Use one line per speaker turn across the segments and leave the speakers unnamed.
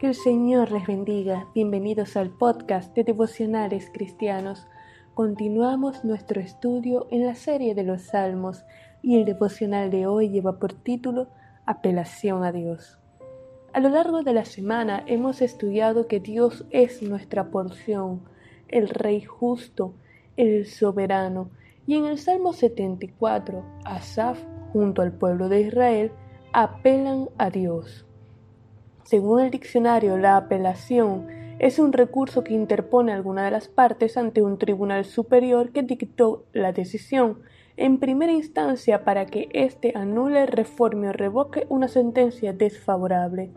Que el Señor les bendiga. Bienvenidos al podcast de Devocionales Cristianos. Continuamos nuestro estudio en la serie de los Salmos y el devocional de hoy lleva por título Apelación a Dios. A lo largo de la semana hemos estudiado que Dios es nuestra porción, el Rey justo, el soberano, y en el Salmo 74, Asaf, junto al pueblo de Israel, apelan a Dios. Según el diccionario, la apelación es un recurso que interpone alguna de las partes ante un tribunal superior que dictó la decisión en primera instancia para que éste anule, reforme o revoque una sentencia desfavorable.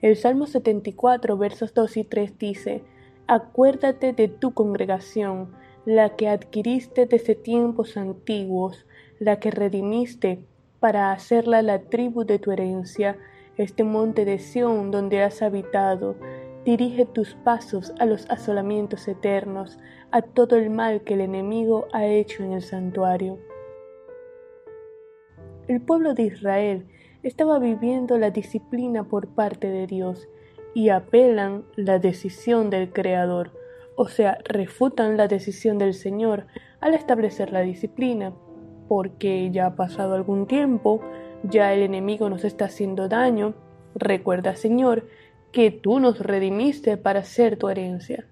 El Salmo 74, versos 2 y 3 dice, Acuérdate de tu congregación, la que adquiriste desde tiempos antiguos, la que redimiste para hacerla la tribu de tu herencia, este monte de Sión donde has habitado, dirige tus pasos a los asolamientos eternos, a todo el mal que el enemigo ha hecho en el santuario. El pueblo de Israel estaba viviendo la disciplina por parte de Dios y apelan la decisión del Creador, o sea, refutan la decisión del Señor al establecer la disciplina, porque ya ha pasado algún tiempo, ya el enemigo nos está haciendo daño. Recuerda, Señor, que tú nos redimiste para ser tu herencia.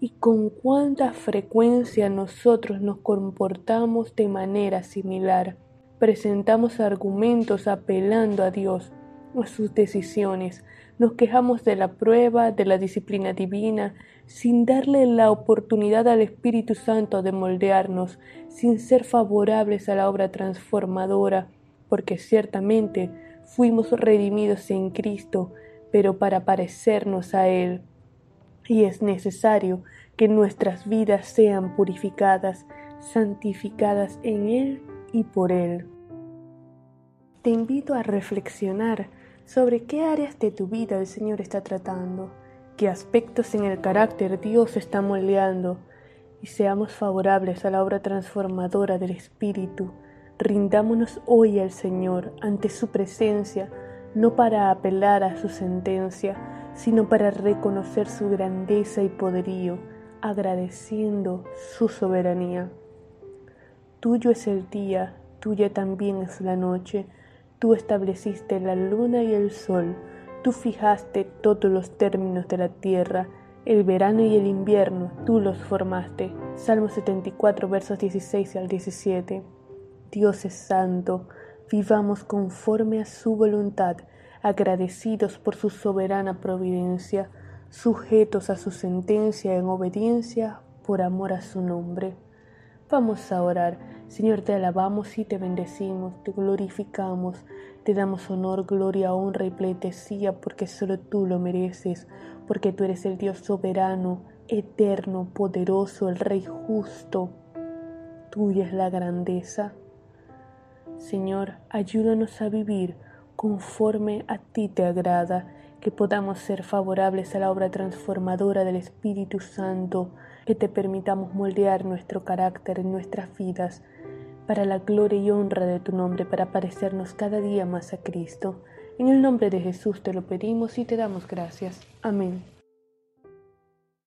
Y con cuánta frecuencia nosotros nos comportamos de manera similar. Presentamos argumentos apelando a Dios, a sus decisiones. Nos quejamos de la prueba, de la disciplina divina, sin darle la oportunidad al Espíritu Santo de moldearnos, sin ser favorables a la obra transformadora porque ciertamente fuimos redimidos en Cristo, pero para parecernos a Él. Y es necesario que nuestras vidas sean purificadas, santificadas en Él y por Él. Te invito a reflexionar sobre qué áreas de tu vida el Señor está tratando, qué aspectos en el carácter Dios está moldeando, y seamos favorables a la obra transformadora del Espíritu, Rindámonos hoy al Señor ante su presencia, no para apelar a su sentencia, sino para reconocer su grandeza y poderío, agradeciendo su soberanía. Tuyo es el día, tuya también es la noche, tú estableciste la luna y el sol, tú fijaste todos los términos de la tierra, el verano y el invierno, tú los formaste. Salmo 74, versos 16 al 17. Dios es santo, vivamos conforme a su voluntad, agradecidos por su soberana providencia, sujetos a su sentencia en obediencia por amor a su nombre. Vamos a orar. Señor, te alabamos y te bendecimos, te glorificamos, te damos honor, gloria, honra y pleitesía, porque solo tú lo mereces, porque tú eres el Dios soberano, eterno, poderoso, el Rey justo. Tuya es la grandeza. Señor, ayúdanos a vivir conforme a ti te agrada, que podamos ser favorables a la obra transformadora del Espíritu Santo, que te permitamos moldear nuestro carácter en nuestras vidas, para la gloria y honra de tu nombre, para parecernos cada día más a Cristo. En el nombre de Jesús te lo pedimos y te damos gracias. Amén.